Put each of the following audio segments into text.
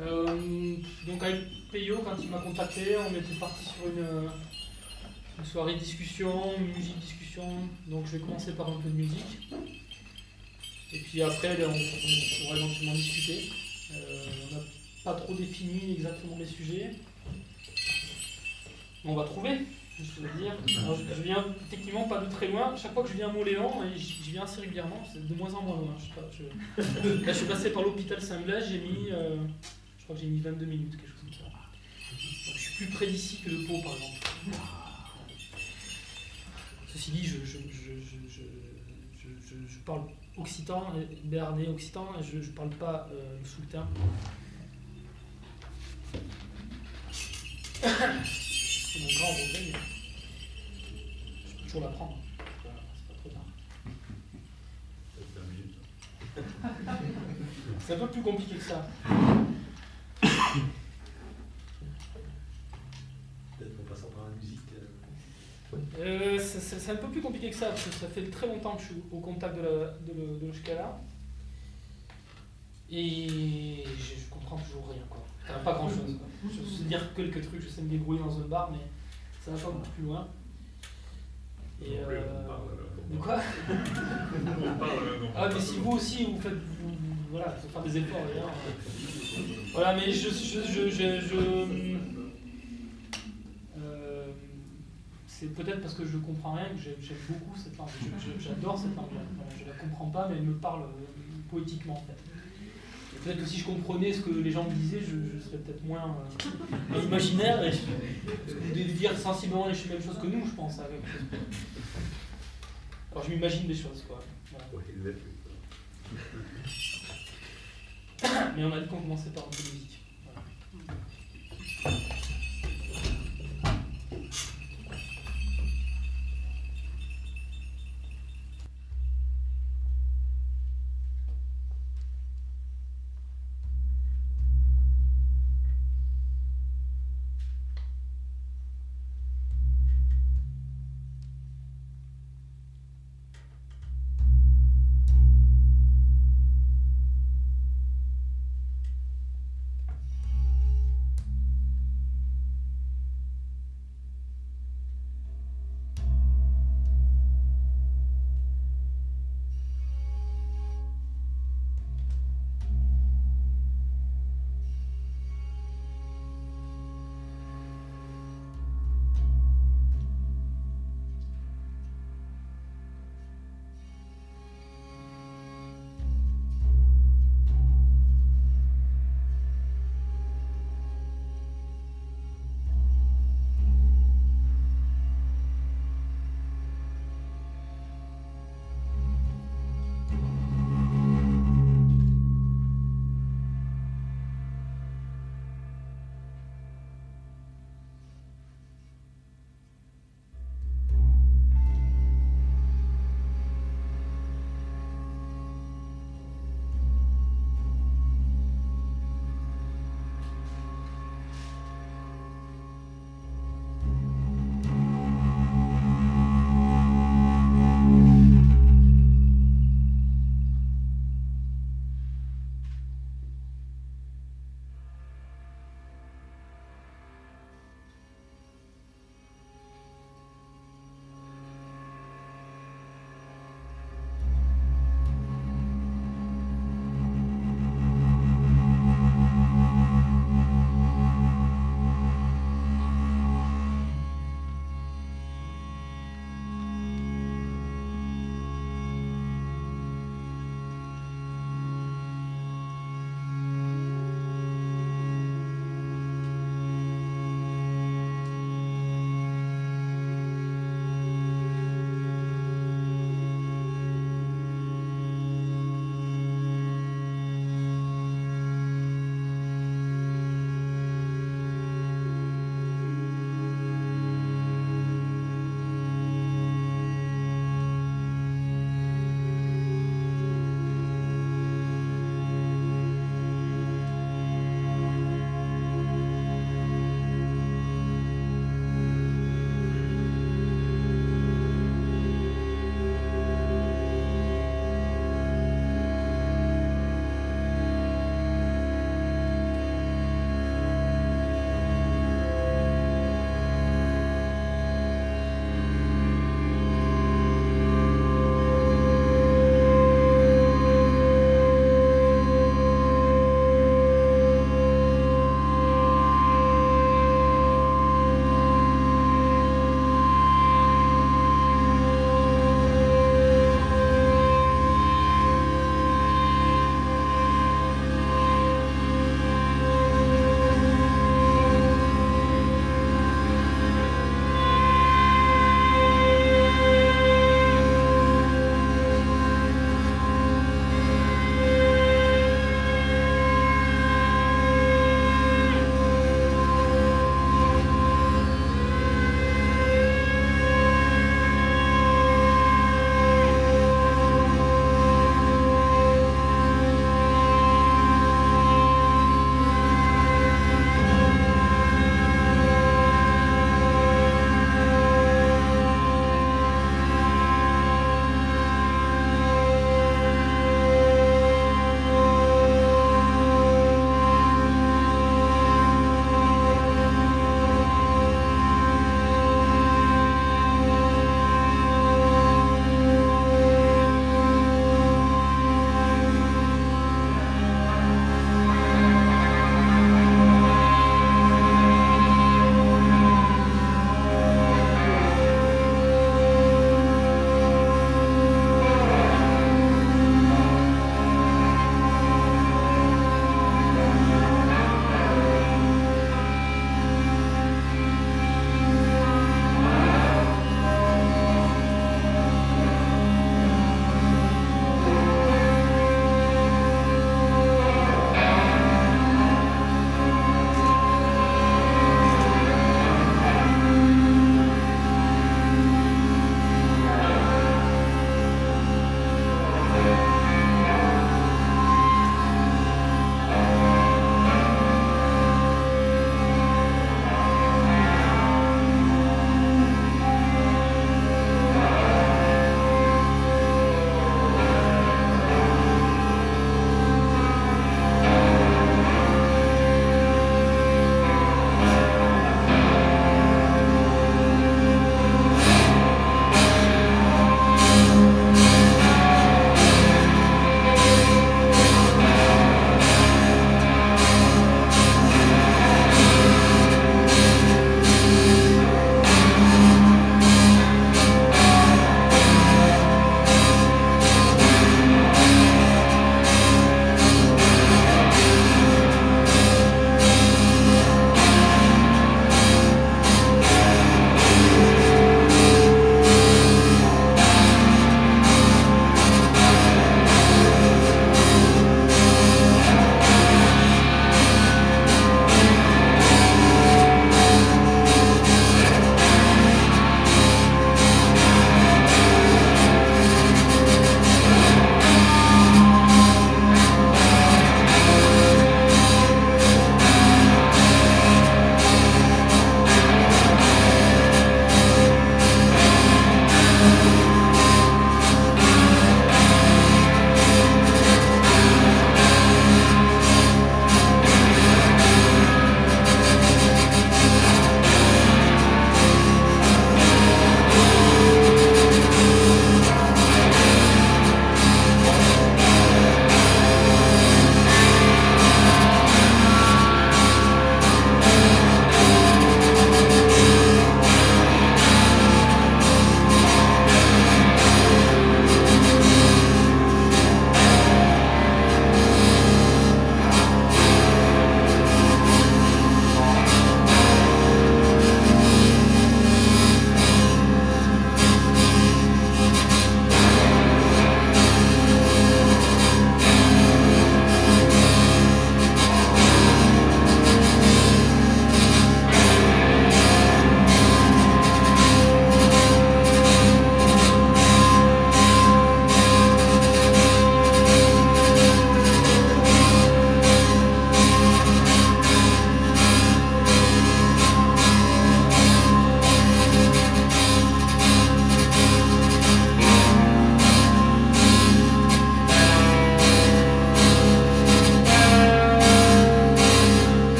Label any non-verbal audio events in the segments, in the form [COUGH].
Euh, donc avec Peyo, quand il m'a contacté, on était parti sur une, une soirée discussion, musique discussion. Donc je vais commencer par un peu de musique. Et puis après, ben, on, pourra éventuellement discuter. Euh, on n'a pas trop défini exactement les sujets. On va trouver, je veux dire. Je, je viens effectivement pas de très loin. Chaque fois que je viens à Montléon, et j'y j'y viens assez régulièrement, c'est de moins en moins loin. Je, je- [LAUGHS] Là, je suis passé par l'hôpital Saint-Blaise, j'ai mis, euh, je crois que j'ai mis 22 minutes, quelque chose comme ça. Donc, je suis plus près d'ici que de Pau, par exemple. Ceci dit, je, je, je, je, je, je- je- je parle occitan, béarnais occitan, je ne parle pas euh, le sultan. C'est mon grand regret, je peux toujours l'apprendre. C'est pas trop tard. C'est un peu plus compliqué que ça. Peut-être en passant par la musique. euh, Euh, c'est- un peu plus compliqué que ça, parce que ça fait très longtemps que je suis au contact de, la, de, le, de le Shkala. Et je, je comprends toujours rien, quoi. Enfin, pas grand chose. [LAUGHS] Je sais dire quelques trucs, je sais me débrouiller dans un bar, mais ça va pas beaucoup plus loin. Et, euh, [LAUGHS] on parle, euh, de quoi? Euh, Ah, mais si vous aussi, vous faites. vous- vous- voilà, il faut faire des efforts, d'ailleurs. [LAUGHS] Voilà, mais je. je, je, je, euh, c'est peut-être parce que je comprends rien que j'ai- j'aime beaucoup cette langue. J'adore cette langue. Je la comprends pas, mais elle me parle euh, poétiquement, en fait. Peut-être que si je comprenais ce que les gens me disaient, je, serais peut-être moins euh, imaginaire et vous devez dire sensiblement les mêmes choses que nous, je pense. Alors je m'imagine des choses, quoi. Ouais, il l'est plus. Mais on a dit qu'on commençait par un peu de musique.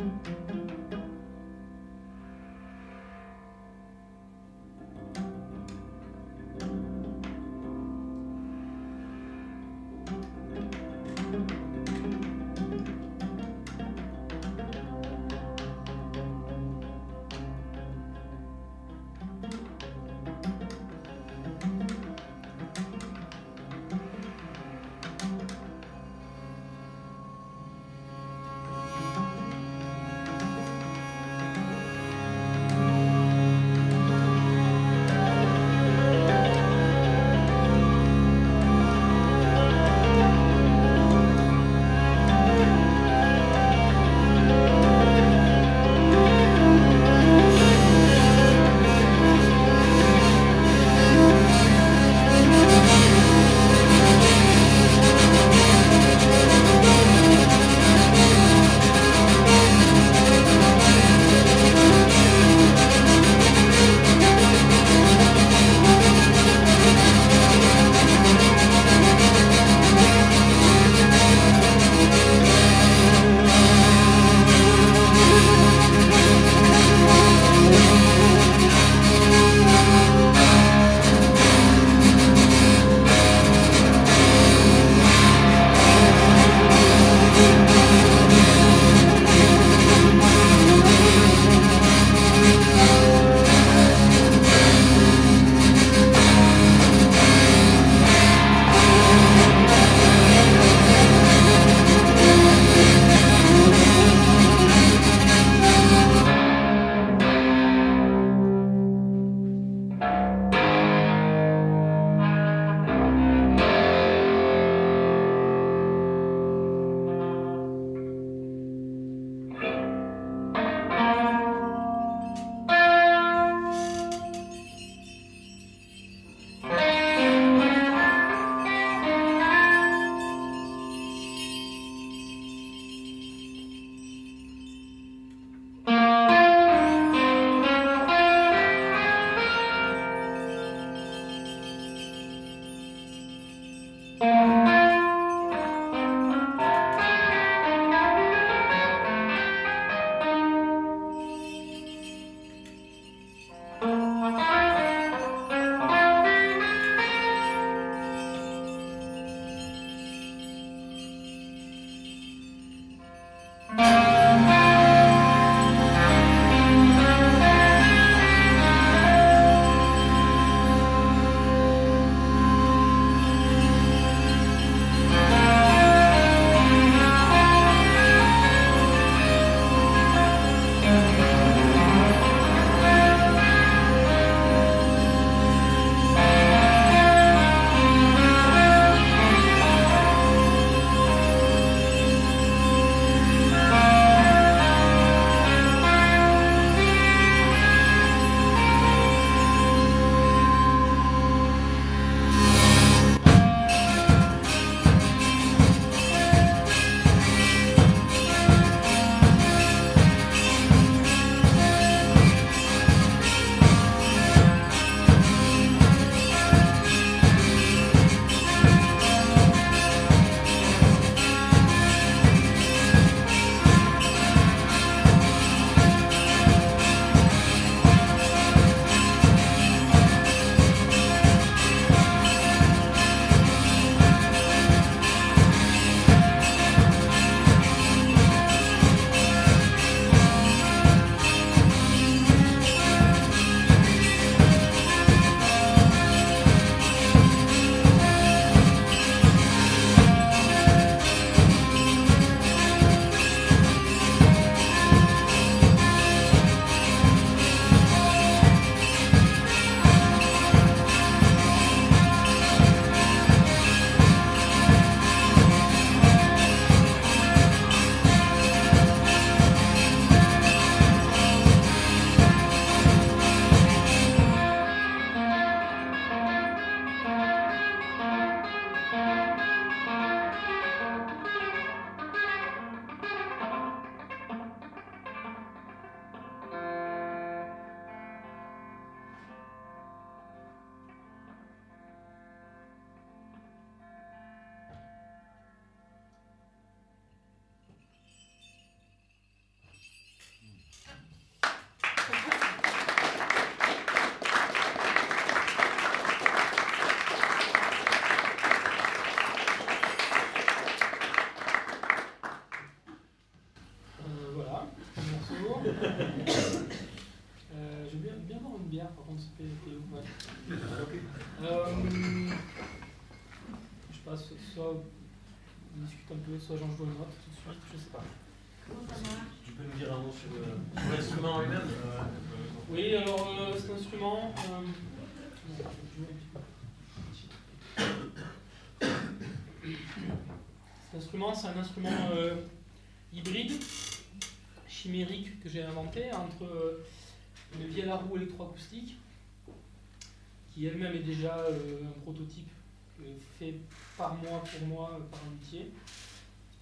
Mm-hmm. Peu, soit j'en joue une autre tout de suite, je sais pas. Tu peux nous dire un mot sur sur l'instrument lui-même? Euh, Oui, alors euh, cet instrument. euh, Cet instrument, c'est un instrument euh, hybride, chimérique que j'ai inventé entre euh, une vielle à roue électroacoustique, qui elle-même est déjà euh, un prototype euh, fait par moi, pour moi, euh, par un luthier,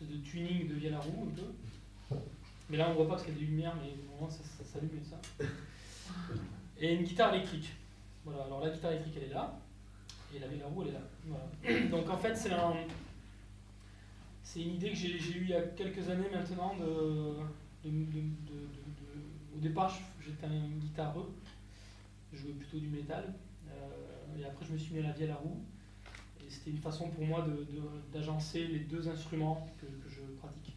de tuning de vielle à roue un peu. Mais là on voit pas parce qu'il y a des lumières, mais au moment ça, s'allume et ça. Et une guitare électrique. Voilà, alors la guitare électrique elle est là, et la vielle à roue elle est là. Donc en fait c'est un, c'est une idée que j'ai eue il y a quelques années maintenant de, au départ j'étais un guitareux, je jouais plutôt du métal, euh, et après je me suis mis à la vielle à roue, et c'était une façon pour moi de- de- d'agencer les deux instruments que, je pratique.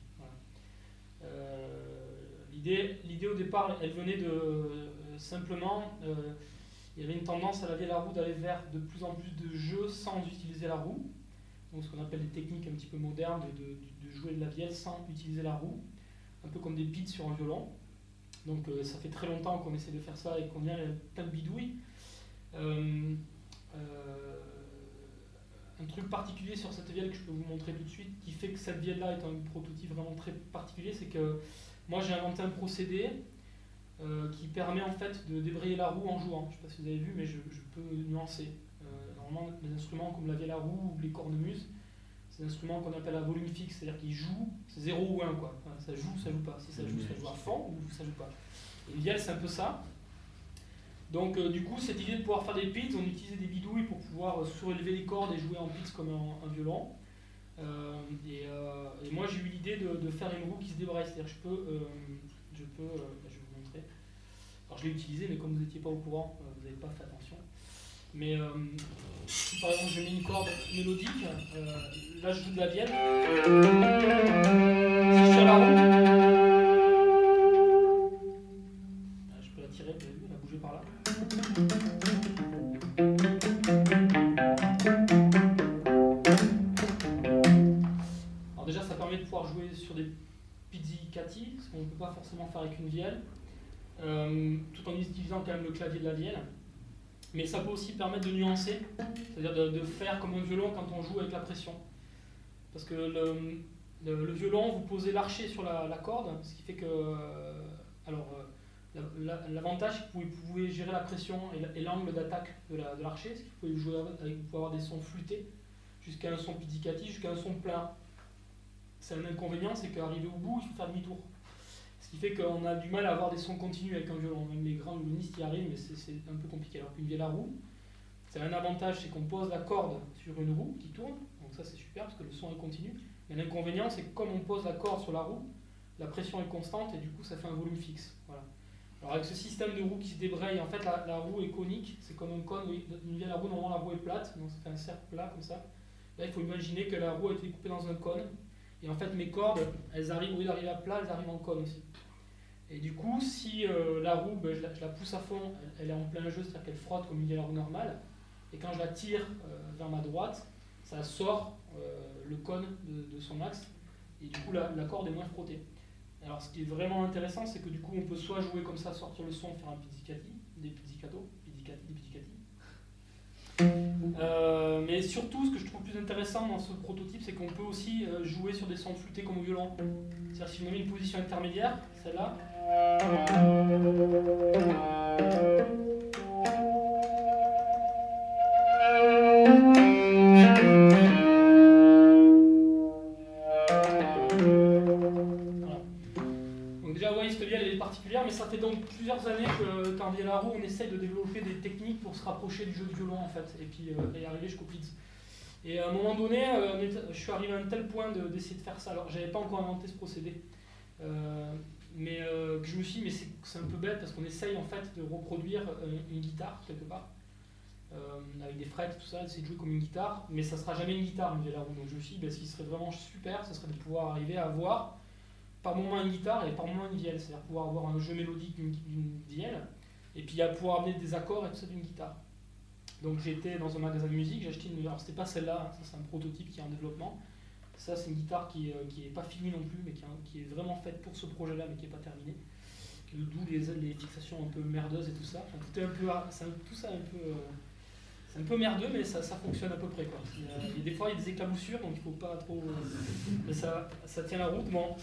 Euh, L'idée au départ elle venait de euh, simplement, euh, il y avait une tendance à la vielle à roue d'aller vers de plus en plus de jeux sans utiliser la roue donc ce qu'on appelle des techniques un petit peu modernes de, de- jouer de la vielle sans utiliser la roue, un peu comme des beats sur un violon. Donc ça fait très longtemps qu'on essaie de faire ça et qu'on a plein de bidouilles. Euh, un truc particulier sur cette vielle que je peux vous montrer tout de suite, qui fait que cette vielle-là est un prototype vraiment très particulier, c'est que moi j'ai inventé un procédé euh, qui permet en fait de débrayer la roue en jouant. Je ne sais pas si vous avez vu, mais je, je peux nuancer. Euh, normalement, les instruments comme la vielle à roue ou les cornemuses, c'est des instruments qu'on appelle à volume fixe, c'est-à-dire qu'ils jouent, c'est 0 ou 1 quoi. Enfin, ça joue, ça joue pas. Si ça joue, ça joue à fond ou ça joue pas. Et une vielle, c'est un peu ça. Donc euh, du coup, cette idée de pouvoir faire des pits, on utilisait des bidouilles pour pouvoir euh, surélever les cordes et jouer en pits comme un, violon. Euh, et, moi, j'ai eu l'idée de, faire une roue qui se débraye, c'est-à-dire je peux, je peux, je vais vous montrer. Alors je l'ai utilisé, mais comme vous n'étiez pas au courant, vous n'avez pas fait attention. Mais si par exemple je mets une corde mélodique, là je joue de la vielle. Si je la roue, Alors déjà ça permet de pouvoir jouer sur des pizzicati, ce qu'on ne peut pas forcément faire avec une vielle, euh, tout en utilisant quand même le clavier de la vielle. Mais ça peut aussi permettre de nuancer, c'est-à-dire de, faire comme un violon quand on joue avec la pression. Parce que le, violon, vous posez l'archet sur la, la corde, ce qui fait que. euh, alors, euh, l'avantage, c'est que vous pouvez gérer la pression et la- l'angle d'attaque de la- de l'archet, ce qui fait que vous pouvez, jouer avec, vous avoir des sons flûtés, jusqu'à un son pizzicati, jusqu'à un son plein. C'est un inconvénient, c'est qu'arrivé au bout, il faut faire demi-tour. Ce qui fait qu'on a du mal à avoir des sons continus avec un violon. Même les grands violonistes y arrivent, mais c'est c'est un peu compliqué. Alors qu'une vielle à roue, c'est un avantage, c'est qu'on pose la corde sur une roue qui tourne, donc ça c'est super parce que le son est continu. Mais l'inconvénient, c'est que comme on pose la corde sur la roue, la pression est constante et du coup ça fait un volume fixe. Alors avec ce système de roue qui se débraye, en fait la, la roue est conique, c'est comme un cône, vielle à roue, normalement la roue est plate, donc ça fait un cercle plat comme ça. Là il faut imaginer que la roue a été coupée dans un cône, et en fait mes cordes, elles arrivent, au lieu d'arriver à plat, elles arrivent en cône aussi. Et du coup, si euh, la roue, ben, je, la, la pousse à fond, elle, est en plein jeu, c'est-à-dire qu'elle frotte comme une vielle à roue normale, et quand je la tire euh, vers ma droite, ça sort euh, le cône de, de son axe, et du coup la, la corde est moins frottée. Alors ce qui est vraiment intéressant, c'est que du coup on peut soit jouer comme ça, sortir le son, faire un pizzicati, des pizzicato, des pizzicati. Euh, mais surtout, ce que je trouve plus intéressant dans ce prototype, c'est qu'on peut aussi euh, jouer sur des sons flûtés comme au violon. C'est-à-dire si je me mets une position intermédiaire, celle-là, années que roue, on essaye de développer des techniques pour se rapprocher du jeu de violon, en fait, et puis euh, et arriver jusqu'au pizz. Et à un moment donné, euh, je suis arrivé à un tel point de- d'essayer de faire ça. Alors, j'avais pas encore inventé ce procédé. Euh, mais euh, que je me suis dit, mais c'est un peu bête parce qu'on essaye en fait de reproduire une guitare quelque part, avec des frettes, tout ça, essayer de jouer comme une guitare, mais ça sera jamais une guitare, à roue. Donc je me suis dit, ben, ce qui serait vraiment super, ce serait de pouvoir arriver à avoir par moment une guitare et par moment une vielle, c'est-à-dire pouvoir avoir un jeu mélodique d'une vielle, et puis à pouvoir amener des accords et tout ça d'une guitare. Donc j'étais dans un magasin de musique, j'ai acheté une. Alors c'était pas celle-là, hein, ça c'est un prototype qui est en développement. Ça c'est une guitare qui, euh, qui est pas finie non plus, mais qui, est- est vraiment faite pour ce projet-là, mais qui est pas terminée. D'où les, les fixations un peu merdeuses et tout ça. Tout, est un peu, tout ça un peu. euh, c'est un peu merdeux, mais ça, ça fonctionne à peu près. Quoi. Des fois, il y a des éclaboussures, donc il faut pas trop. euh, mais ça, ça tient la route. Bon,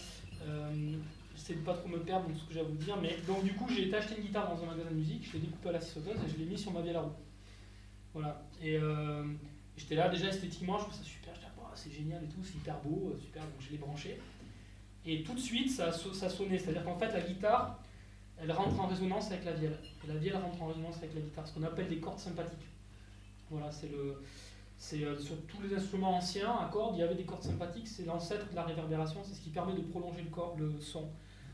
j'essaie de pas trop me perdre dans ce que j'ai à vous dire. Mais donc, du coup, j'ai été acheter une guitare dans un magasin de musique, je l'ai découpée à la scie sauteuse et je l'ai mis sur ma vielle à roue. Voilà. Et euh, j'étais là, déjà esthétiquement, je trouve ça super. Je ah, c'est génial et tout, c'est hyper beau, euh, super. Donc, je l'ai branché. Et tout de suite, ça, ça sonnait. C'est-à-dire qu'en fait, la guitare, elle rentre en résonance avec la vielle. Et la vielle rentre en résonance avec la guitare, ce qu'on appelle des cordes sympathiques. Voilà, c'est le. C'est euh, sur tous les instruments anciens à cordes, il y avait des cordes sympathiques, c'est l'ancêtre de la réverbération, c'est ce qui permet de prolonger le, son.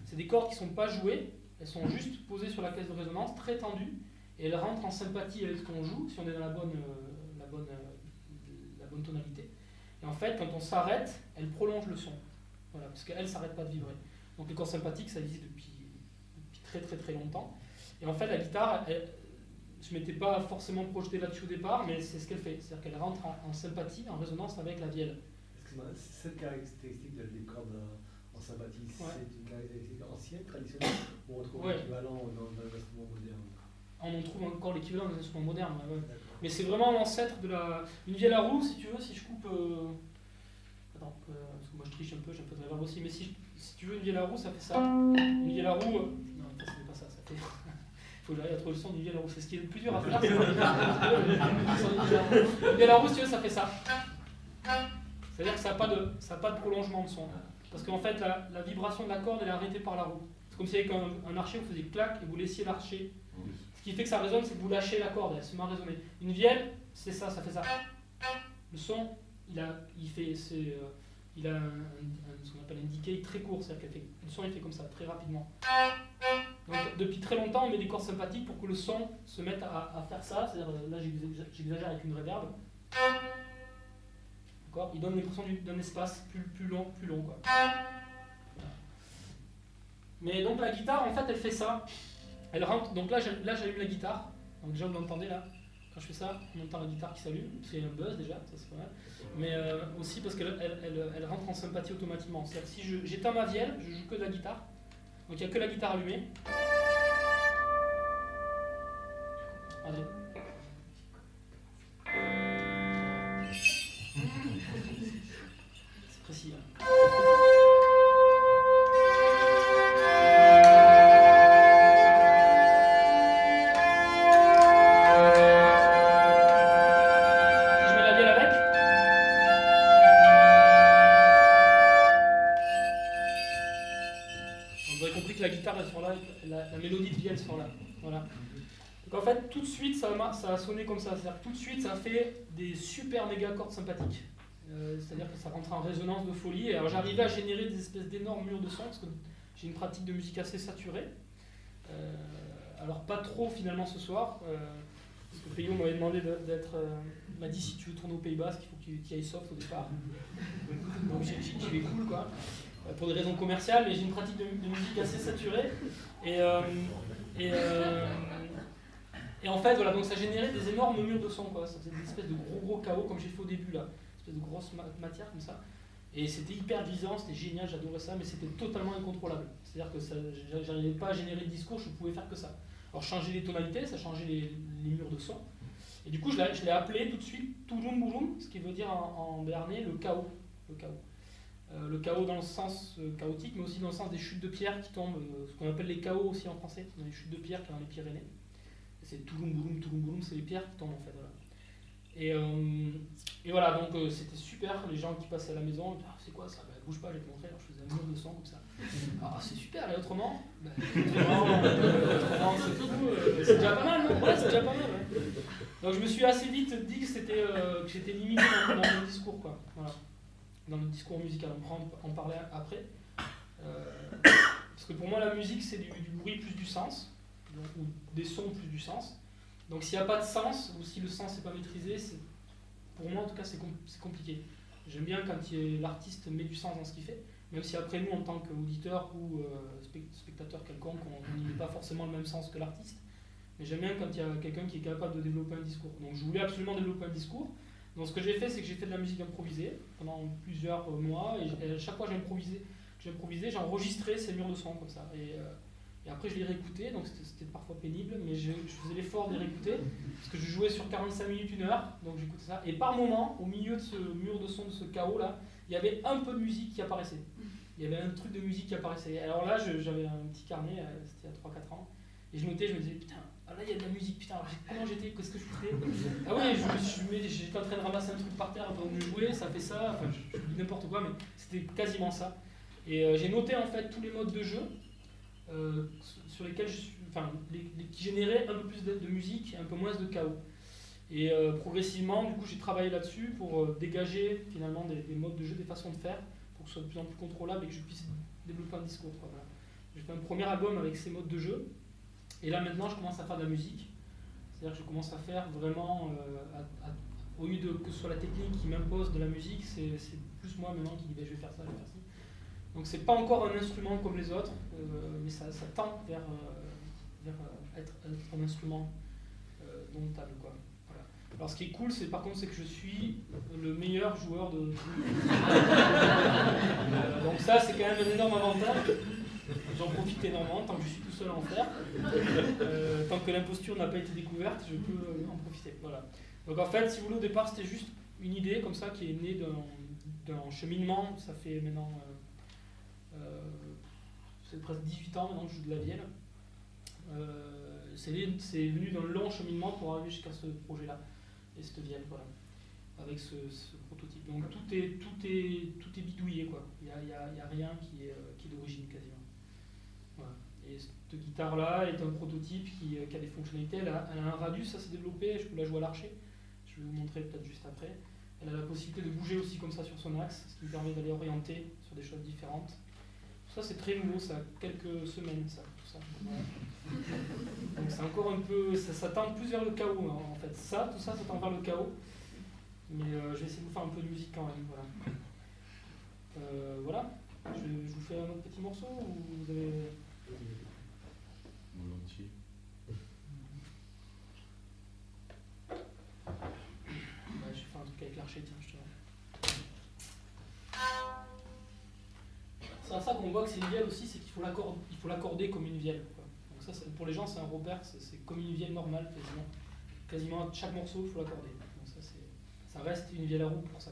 C'est des cordes qui ne sont pas jouées, elles sont juste posées sur la caisse de résonance, très tendues, et elles rentrent en sympathie avec ce qu'on joue, si on est dans la bonne, euh, la bonne, euh, la bonne tonalité. Et en fait, quand on s'arrête, elles prolongent le son. Voilà, parce qu'elles ne s'arrêtent pas de vibrer. Donc les cordes sympathiques, ça existe depuis, depuis très très très longtemps. Et en fait, la guitare, elle- je ne m'étais pas forcément projeté là-dessus au départ, mais c'est ce qu'elle fait. C'est-à-dire qu'elle rentre en, en sympathie, en résonance avec la vielle. Cette caractéristique de- des cordes en sympathie, Ouais. c'est une caractéristique ancienne, traditionnelle, ou on trouve Ouais. l'équivalent dans dans l'instrument moderne On en trouve encore l'équivalent dans les instruments modernes. ouais. Mais c'est vraiment l'ancêtre de la. Une vielle à roue, si tu veux, si je coupe. euh, Attends, euh, parce que moi je triche un peu, j'ai un peu de réverb aussi, mais si, si tu veux une vielle à roue, ça fait ça. Une vielle à roue. euh, Non, ça c'est pas ça, ça fait. Faut que j'arrive à trouver le son à roue. C'est ce qui est le plus dur à faire. roue, si tu veux, ça fait ça. C'est-à-dire que ça n'a pas, de- pas de prolongement de son. Parce qu'en fait, la, vibration de la corde, elle est arrêtée par la roue. C'est comme si avec un, un archer, vous faisiez clac et vous laissiez l'archer. Ce qui fait que ça résonne, c'est que vous lâchez la corde, elle se met à résonner. Une vielle, c'est ça, ça fait ça. Le son, il a, il fait, euh, il a un, appelle decay très court, c'est-à-dire que le son il fait comme ça, très rapidement. Donc depuis très longtemps, on met des cordes sympathiques pour que le son se mette à, faire ça, c'est-à-dire euh, là j'exagère avec une reverb. D'accord? Il donne l'impression du- d'un espace plus, long, plus long. Mais donc la guitare, en fait, elle fait ça. Elle rentre. Donc là j'allume la guitare. Donc déjà, vous l'entendez là. Quand je fais ça, on entend la guitare qui s'allume. C'est un buzz déjà, ça c'est pas mal. Mais euh, aussi parce qu'elle elle, elle- elle rentre en sympathie automatiquement. C'est-à-dire que si je- j'éteins ma vielle, je joue que de la guitare. Donc il n'y a que la guitare allumée. Allez. [LAUGHS] C'est précis. hein. Sympathiques. Euh, C'est-à-dire que ça rentre en résonance de folie. Alors j'arrivais à générer des espèces d'énormes murs de son parce que j'ai une pratique de musique assez saturée. Euh, alors pas trop finalement ce soir. euh, parce que Peyo m'avait demandé de- d'être. m'a dit si tu veux tourner au Pays Basque, il faut tu y ailles soft au départ. Donc j'y vais cool quoi. Pour des raisons commerciales, mais j'ai une pratique de, musique assez saturée. Et, et en fait, voilà, donc ça générait des énormes murs de son quoi. Ça faisait des espèces de gros gros chaos comme j'ai fait au début là. Une espèce de grosse ma- matière comme ça. Et c'était hyper visant, c'était génial, j'adorais ça, mais c'était totalement incontrôlable. C'est-à-dire que j'arrivais pas à générer de discours, je pouvais faire que ça. Alors changer les tonalités, ça changeait les, murs de son. Et du coup, je l'ai appelé tout de suite Touloum Bouloum, ce qui veut dire en, en le chaos. Le chaos. Euh, le chaos dans le sens euh, chaotique, mais aussi dans le sens des chutes de pierre qui tombent, euh, ce qu'on appelle les chaos aussi en français, les chutes de pierre qui dans les Pyrénées. C'est Touloum Bouloum, Touloum c'est les pierres qui tombent en fait. Euh, et voilà, donc euh, c'était super, les gens qui passaient à la maison, Ah, c'est quoi ça? Bah, Bouge pas, je vais te montrer. Alors je faisais un mur de son comme ça. Ah, c'est super, et autrement? Bah, Autrement, euh, c'est déjà pas mal, non? Ouais, c'est déjà pas mal. Donc je me suis assez vite dit que j'étais limité dans, dans mon discours, quoi. Voilà. Dans le discours musical, on pourra en, parler après. Parce que pour moi, la musique, c'est du bruit plus du sens, donc, ou des sons plus du sens. Donc s'il n'y a pas de sens, ou si le sens n'est pas maîtrisé, c'est- pour moi en tout cas, c'est c'est compliqué. J'aime bien quand il l'artiste met du sens dans ce qu'il fait, même si après nous, en tant qu'auditeur ou euh, spec- spectateur quelconque, on n'y met pas forcément le même sens que l'artiste. mais j'aime bien quand il y a quelqu'un qui est capable de développer un discours. Donc je voulais absolument développer un discours. Donc ce que j'ai fait, c'est que j'ai fait de la musique improvisée pendant plusieurs mois, et, à chaque fois que j'improvisais, j'improvisais, j'enregistrais ces murs de son comme ça. Euh, et après je les réécoutais, donc c'était- parfois pénible, mais je, faisais l'effort de les réécouter, parce que je jouais sur 45 minutes, une heure, donc j'écoutais ça. Et par moment, au milieu de ce mur de son, de ce chaos là, il y avait un peu de musique qui apparaissait. Il y avait un truc de musique qui apparaissait. Alors là, j'avais un petit carnet, euh, c'était a 3-4 ans, et je notais, je me disais, putain, ah là il y a de la musique, putain, comment j'étais, qu'est-ce que je faisais Ah ouais, je j'étais en train de ramasser un truc par terre que je jouais, ça fait ça, enfin, je, je dis n'importe quoi, mais c'était quasiment ça. Et euh, j'ai noté en fait tous les modes de jeu euh, sur lesquels je suis, enfin, qui généraient un peu plus de, de musique un peu moins de chaos. Et euh, progressivement, du coup, j'ai travaillé là-dessus pour euh, dégager finalement des, des modes de jeu, des façons de faire, pour que ce soit de plus en plus contrôlable et que je puisse développer un discours. J'ai fait un premier album avec ces modes de jeu, et là maintenant, je commence à faire de la musique. C'est-à-dire que je commence à faire vraiment, au lieu de que ce soit la technique qui m'impose de la musique, c'est plus moi maintenant qui dis je vais faire ça, je vais faire ça. Donc c'est pas encore un instrument comme les autres, euh, mais ça, ça tend vers, euh, vers euh, être, être un instrument euh. Quoi. Voilà. Alors ce qui est cool, c'est par contre c'est que je suis le meilleur joueur de. [LAUGHS] Donc ça c'est quand même un énorme avantage. J'en profite énormément tant que je suis tout seul à en faire. Tant que l'imposture n'a pas été découverte, je peux en profiter. Voilà. Donc en fait, si vous voulez, au départ, c'était juste une idée comme ça qui est née d'un d'un cheminement. Ça fait maintenant. Euh, c'est presque 18 ans maintenant que je joue de la vielle. Euh, c'est venu d'un long cheminement pour arriver jusqu'à ce projet-là et cette vielle, voilà, avec ce, prototype. Donc tout est, tout est, tout est bidouillé, quoi. Il n'y a, a- rien qui est, euh, qui d'origine quasiment. Et cette guitare-là est un prototype qui, a des fonctionnalités. Elle a, un radius, ça s'est développé, je peux la jouer à l'archer. Je vais vous montrer peut-être juste après. Elle a la possibilité de bouger aussi comme ça sur son axe, ce qui me permet d'aller orienter sur des choses différentes. Ça c'est très nouveau, ça quelques semaines ça, tout ça. Donc c'est encore un peu, ça, ça tend plus vers le chaos hein, en fait. Ça, tout ça, ça tend vers le chaos. Mais euh, je vais essayer de vous faire un peu de musique quand même, voilà. Euh, voilà. Je, je vous fais un autre petit morceau ou vous avez... C'est ça qu'on voit que c'est une vielle aussi, c'est qu'il faut l'accorder, comme une vielle. Donc ça, pour les gens, c'est un repère, c'est, comme une vielle normale quasiment. Quasiment chaque morceau, il faut l'accorder. Donc ça, ça reste une vielle à roue pour ça.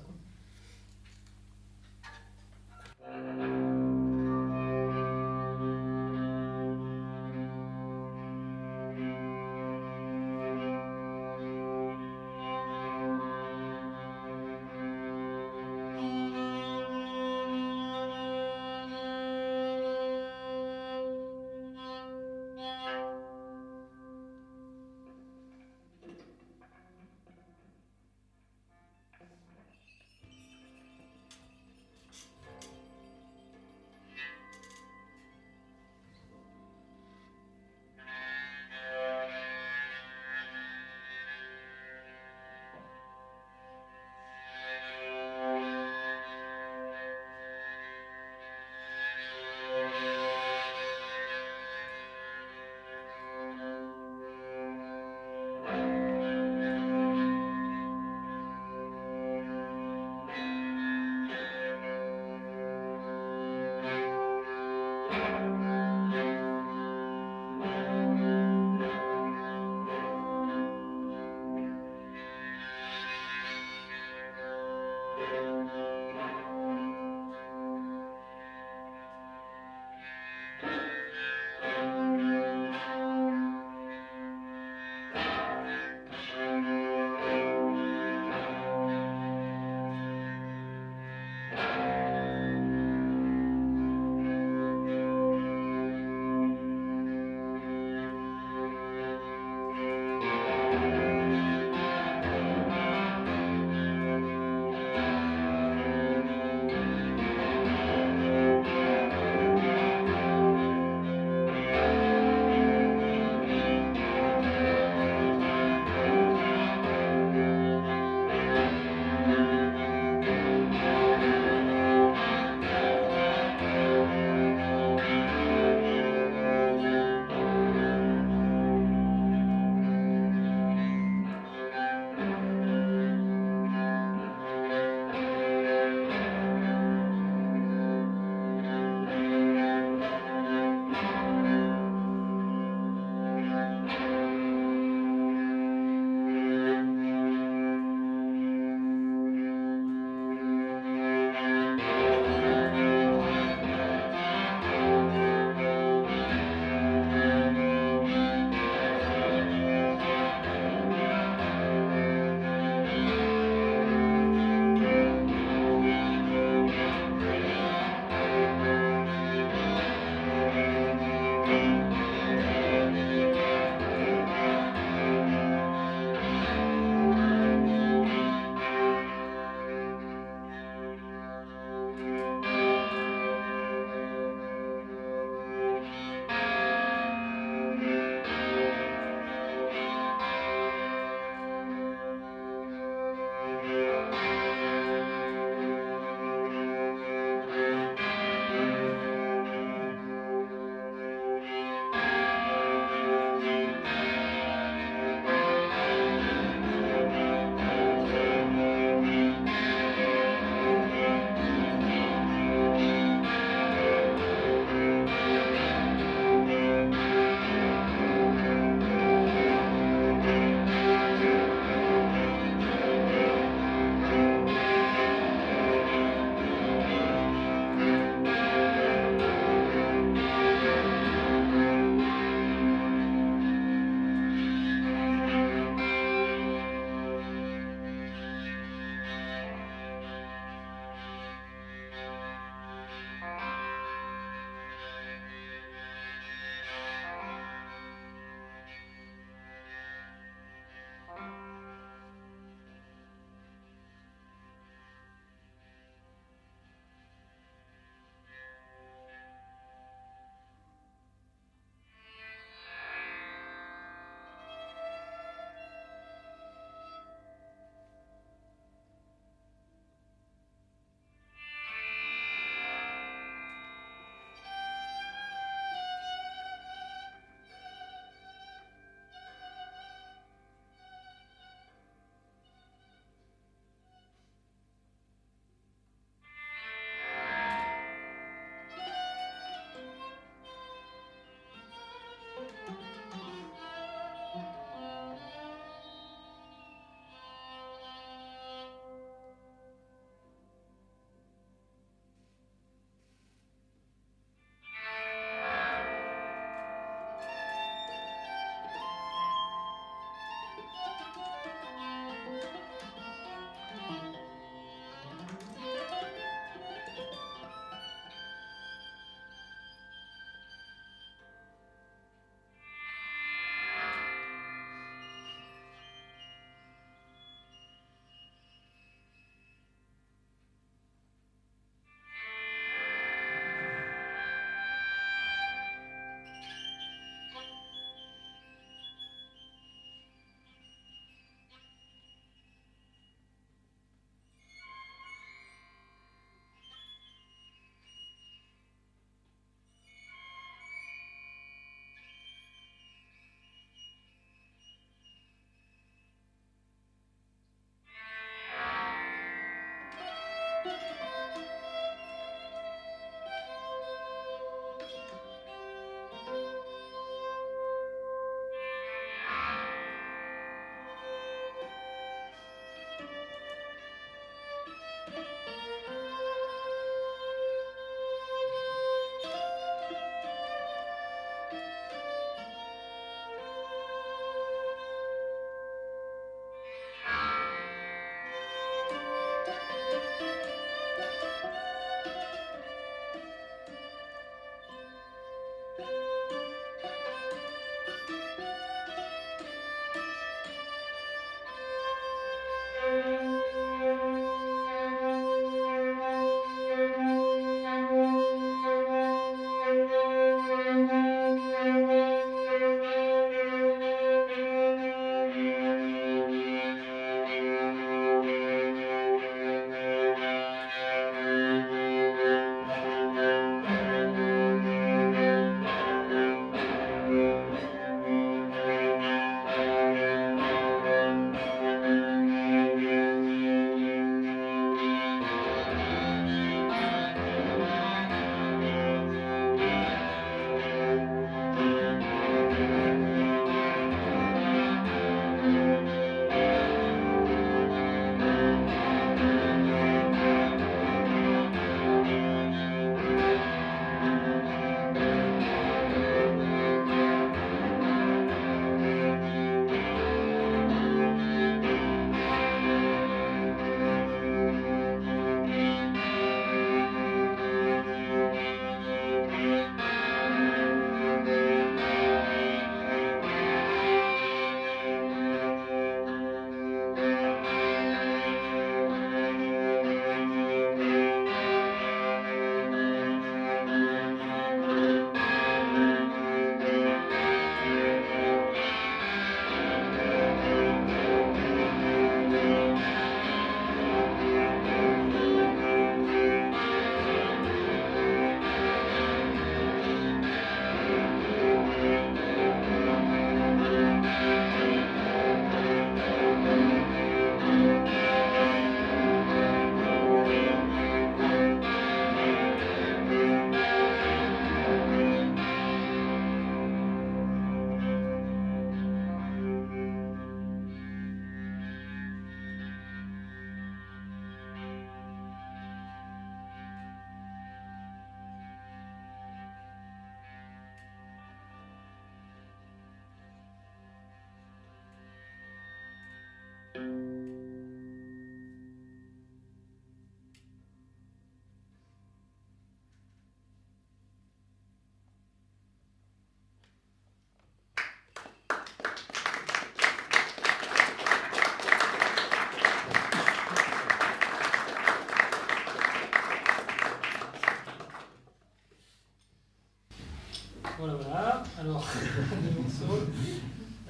Voilà, voilà. Alors, [LAUGHS] le morceau.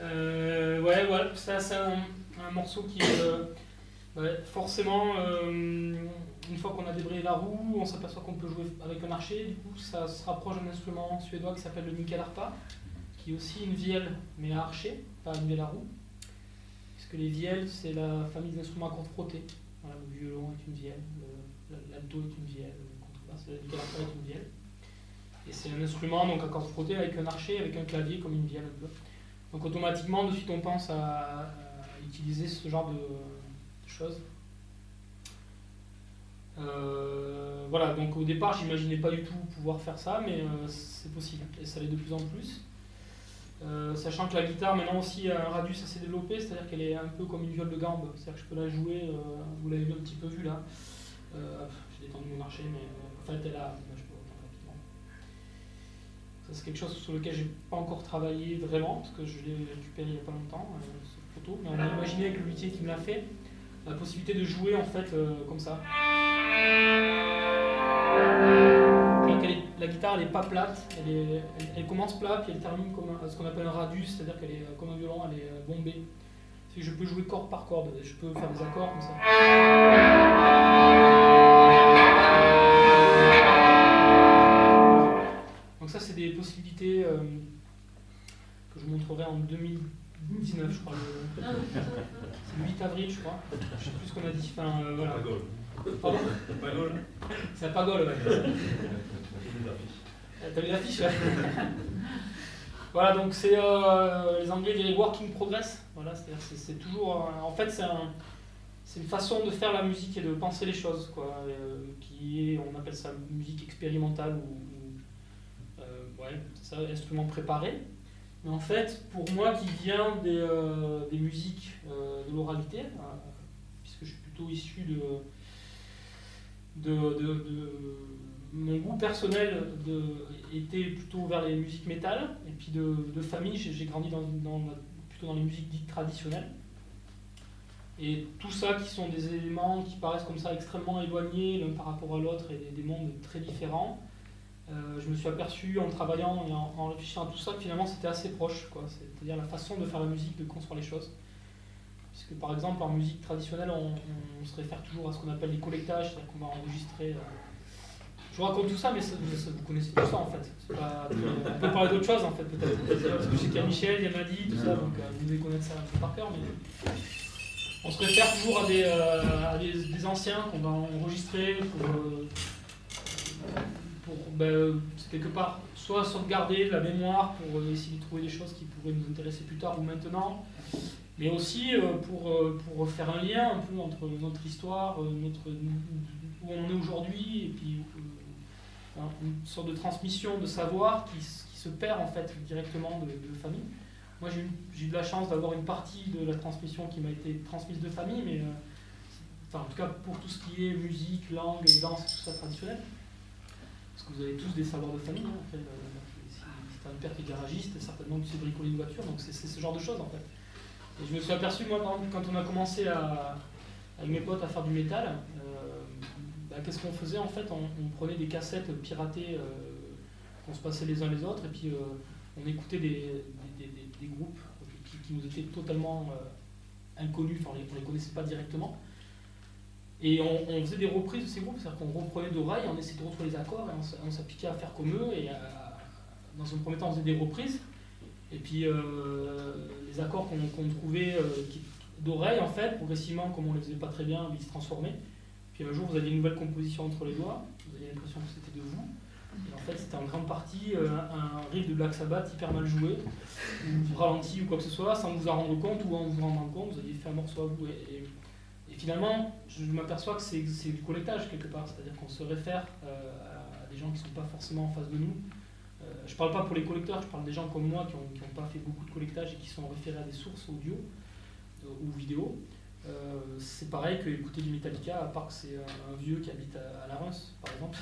Euh, ouais, voilà, ça c'est un, morceau qui, euh, ouais, forcément, euh, une fois qu'on a débrayé la roue, on s'aperçoit qu'on peut jouer avec un archer. Du coup, ça se rapproche d'un instrument suédois qui s'appelle le Mikalarpa, qui est aussi une vielle, mais à archer, pas une vielle à roue. Puisque les vielles, c'est la famille des instruments à cordes frottées. Voilà, le violon est une vielle, le- l'alto est une vielle, le contrebasse, le Mikalarpa est une vielle. Et c'est un instrument donc à frottées avec un archer, avec un clavier comme une vielle un peu. Donc automatiquement, de suite, on pense à, utiliser ce genre de, choses. Euh, voilà, donc au départ, j'imaginais pas du tout pouvoir faire ça, mais euh, c'est possible, et ça l'est de plus en plus. Euh, sachant que la guitare maintenant aussi a un radius assez développé, c'est-à-dire qu'elle est un peu comme une viole de gambe, c'est-à-dire que je peux la jouer, vous l'avez un petit peu vu là. J'ai détendu mon archer, mais en fait elle a. c'est quelque chose sur lequel j'ai pas encore travaillé vraiment, parce que je l'ai récupéré il y a pas longtemps, euh, ce photo, mais on a imaginé avec le luthier qui me l'a fait, la possibilité de jouer en fait euh, comme ça. La guitare elle est pas plate, elle, commence plate puis elle termine comme un- ce qu'on appelle un radius, c'est-à-dire qu'elle est euh, comme un violon, elle est euh, bombée. Je peux jouer corde par corde, je peux faire des accords comme ça. Euh, que je montrerai en 2019 je crois. le- C'est le 8 avril je crois. Je sais plus ce qu'on a dit. Enfin, euh, voilà. Pardon. C'est à ouais. Euh, [LAUGHS] T'as vu l'affiche ouais. Voilà, donc c'est euh, les Anglais diraient working progress. Voilà, c'est toujours. euh, en fait, c'est un, c'est une façon de faire la musique et de penser les choses, quoi, euh, qui est, on appelle ça musique expérimentale ou, ouais, ça, instrument préparé. Mais en fait, pour moi qui viens des, euh, des musiques euh, de l'oralité, euh, puisque je suis plutôt issu de, de, de- mon goût personnel de, était plutôt vers les musiques métal, et puis de, de famille, j'ai grandi dans, plutôt dans les musiques dites traditionnelles. Et tout ça qui sont des éléments qui paraissent comme ça extrêmement éloignés l'un par rapport à l'autre et des, des mondes très différents, je me suis aperçu en travaillant et en, réfléchissant à tout ça que finalement c'était assez proche, quoi. c'est-à-dire la façon de faire la musique, de construire les choses. Puisque par exemple en musique traditionnelle, on, se réfère toujours à ce qu'on appelle les collectages, c'est-à-dire qu'on va enregistrer. euh, Je vous raconte tout ça, mais vous connaissez tout ça en fait. C'est on peut parler d'autre chose en fait peut-être. Parce que je sais qu'il y a Michel, il y a Madi, tout ça, donc euh, vous devez connaître ça un peu par cœur. Mais on se réfère toujours à des, euh, des, anciens qu'on va enregistrer pour, euh, pour c'est quelque part soit sauvegarder la mémoire pour euh, essayer de trouver des choses qui pourraient nous intéresser plus tard ou maintenant, mais aussi euh, pour, euh, pour faire un lien un peu entre notre histoire, notre, où on est aujourd'hui, et puis un- une sorte de transmission de savoir qui, qui se perd en fait directement de, famille. Moi j'ai eu, de la chance d'avoir une partie de la transmission qui m'a été transmise de famille, mais enfin, en tout cas pour tout ce qui est musique, langue, danse, tout ça traditionnel. Parce que vous avez tous des savoirs de famille. hein, en fait, euh, si t'as un père qui est garagiste, certainement tu sais bricoler une voiture, donc c'est c'est ce genre de choses en fait. Et je me suis aperçu, moi, par exemple, quand on a commencé avec mes potes à faire du métal, euh, bah, qu'est-ce qu'on faisait en fait on, prenait des cassettes piratées euh, qu'on se passait les uns les autres, et puis euh, on écoutait des, groupes qui, qui nous étaient totalement inconnus, enfin on les, on les connaissait pas directement. Et on, faisait des reprises de ces groupes, c'est-à-dire qu'on reprenait d'oreilles, on essayait de retrouver les accords, et on s'appliquait à faire comme eux, et dans un premier temps on faisait des reprises, et puis euh, les accords qu'on trouvait euh, d'oreille, en fait, progressivement, comme on les faisait pas très bien, ils se transformaient. Puis un jour, vous aviez une nouvelle composition entre les doigts, vous aviez l'impression que c'était de vous. Et en fait, c'était en grande partie euh, un riff de Black Sabbath hyper mal joué, ou ralenti ou quoi que ce soit, sans vous en rendre compte ou en vous en rendant compte, vous aviez fait un morceau à vous. Et- et finalement, je m'aperçois que c'est du collectage quelque part, c'est-à-dire qu'on se réfère euh, à des gens qui ne sont pas forcément en face de nous. Euh, je parle pas pour les collecteurs, je parle des gens comme moi qui n'ont pas fait beaucoup de collectage et qui sont référés à des sources audio euh, ou vidéo. C'est pareil que écouter du Metallica, à part que c'est un, vieux qui habite à, la Reims, par exemple.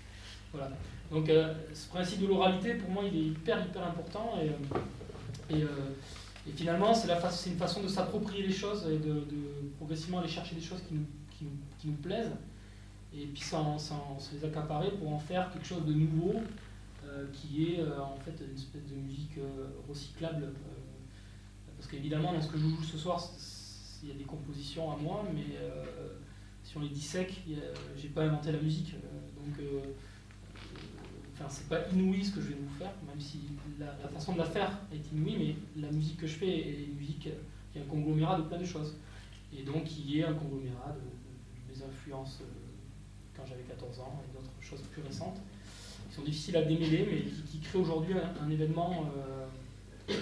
[LAUGHS] voilà. Donc ce principe de l'oralité, pour moi, il est hyper, hyper important. Et, et finalement, c'est fa- une façon de s'approprier les choses et de, progressivement aller chercher des choses qui nous, qui nous, qui nous plaisent. Et puis sans, les accaparer pour en faire quelque chose de nouveau, euh, qui est euh, en fait une espèce de musique euh, recyclable. parce qu'évidemment, dans ce que je joue ce soir, il y a des compositions à moi, mais si on les dissèque, j'ai pas inventé la musique. donc, enfin, c'est pas inouï ce que je vais vous faire, même si la, façon de la faire est inouïe, mais la musique que je fais est une musique euh, qui est un conglomérat de plein de choses. Et donc, qui est un conglomérat de, mes influences euh, quand j'avais 14 ans et d'autres choses plus récentes qui sont difficiles à démêler, mais qui, créent aujourd'hui un, événement euh,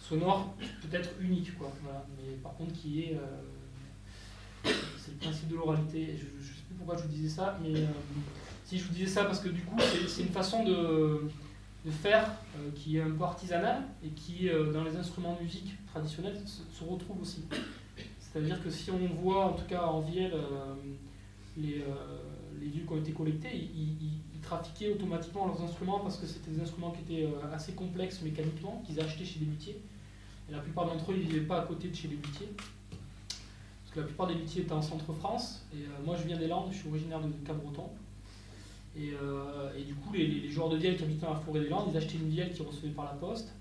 sonore peut-être unique, quoi. Mais par contre, qui est. euh, c'est le principe de l'oralité. Je ne sais plus pourquoi je vous disais ça, mais euh, si je vous disais ça, parce que du coup, c'est- une façon de, de faire euh, qui est un peu artisanale et qui, euh, dans les instruments de musique traditionnels, se, retrouve aussi. C'est-à-dire que si on voit, en tout cas en Vielle, euh, les, les qui ont été collectés, ils, ils- trafiquaient automatiquement leurs instruments parce que c'était des instruments qui étaient assez complexes mécaniquement, qu'ils achetaient chez des luthiers. Et la plupart d'entre eux, ils ne vivaient pas à côté de chez les luthiers. Parce que la plupart des luthiers étaient en centre-France. Et moi, je viens des Landes, je suis originaire de Cabreton. Et, euh, et du coup, les, joueurs de vielle qui habitaient dans la forêt des Landes, ils achetaient une vielle qu'ils recevaient par la poste.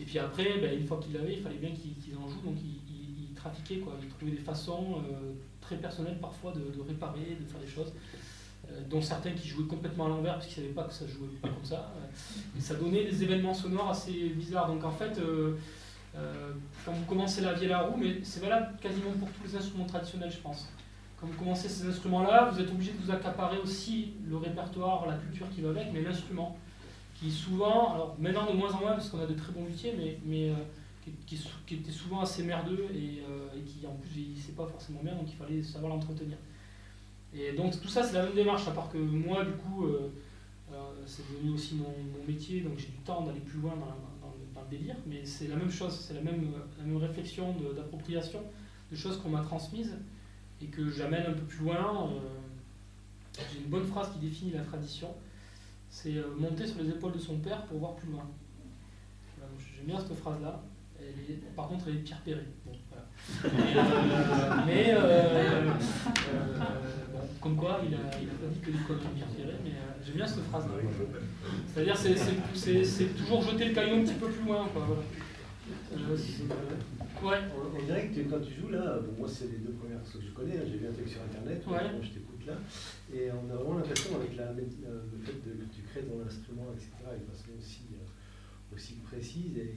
Et puis après, ben, une fois qu'ils l'avaient, il fallait bien qu'ils en jouent. Donc ils, ils- trafiquaient, quoi. ils trouvaient des façons euh, très personnelles parfois de, réparer, de faire des choses. Euh, dont certains qui jouaient complètement à l'envers parce qu'ils ne savaient pas que ça jouait comme ça. Et ça donnait des événements sonores assez bizarres. Donc en fait, quand vous commencez la vielle à roue, mais c'est valable quasiment pour tous les instruments traditionnels, je pense. Quand vous commencez ces instruments-là, vous êtes obligé de vous accaparer aussi le répertoire, la culture qui va avec, mais l'instrument, qui souvent, alors maintenant de moins en moins parce qu'on a de très bons luthiers, mais, euh, qui était souvent assez merdeux et, et qui en plus vieillissait pas forcément bien, donc il fallait savoir l'entretenir. Et donc tout ça c'est la même démarche, à part que moi du coup c'est devenu aussi mon, métier, donc j'ai du temps d'aller plus loin dans, le délire, mais c'est la même chose, c'est la même réflexion d'appropriation de, choses qu'on m'a transmises et que j'amène un peu plus loin. j'ai une bonne phrase qui définit la tradition, c'est monter sur les épaules de son père pour voir plus loin. J'aime bien cette phrase-là. par contre, elle est Pierre voilà. mais, euh, euh, comme quoi, il n'a pas dit que des conneries Pierre Perret, mais euh, j'aime bien cette phrase-là. C'est-à-dire, c'est toujours jeter le caillou un petit peu plus loin. Ouais. On, dirait que quand tu joues là, bon, moi c'est les deux premières que je connais, hein, j'ai vu un truc sur internet, ouais. je t'écoute là, et on a vraiment l'impression avec la, le fait de, que tu crées ton instrument, etc., de façon aussi aussi précise et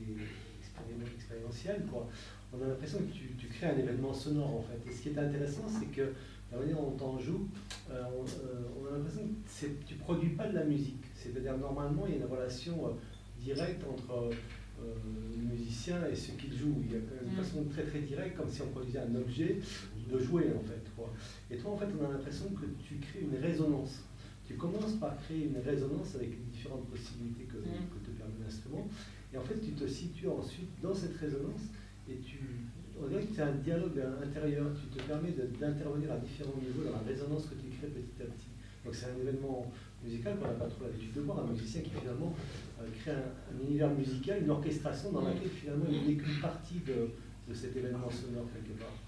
expérientielle. Quoi. On a l'impression que tu, tu, crées un événement sonore en fait. Et ce qui est intéressant, c'est que la manière dont on joue, euh, on, euh, on, a l'impression que tu ne produis pas de la musique. C'est-à-dire normalement, il y a une relation euh, directe entre le musicien et ce qu'il joue. Il y a une mm. façon très très directe, comme si on produisait un objet de jouer en fait. Quoi. Et toi, en fait, on a l'impression que tu crées une résonance. Tu commences par créer une résonance avec les différentes possibilités que, mm. que te permet l'instrument. Et en fait, tu te situes ensuite dans cette résonance et tu, on dirait que c'est un dialogue intérieur. Tu te permets d'intervenir à différents niveaux dans la résonance que tu crées petit à petit. Donc c'est un événement musical qu'on n'a pas trop l'habitude de voir, un musicien qui finalement euh, crée un, univers musical, une orchestration dans laquelle finalement il n'est qu'une partie de, de cet événement sonore quelque part.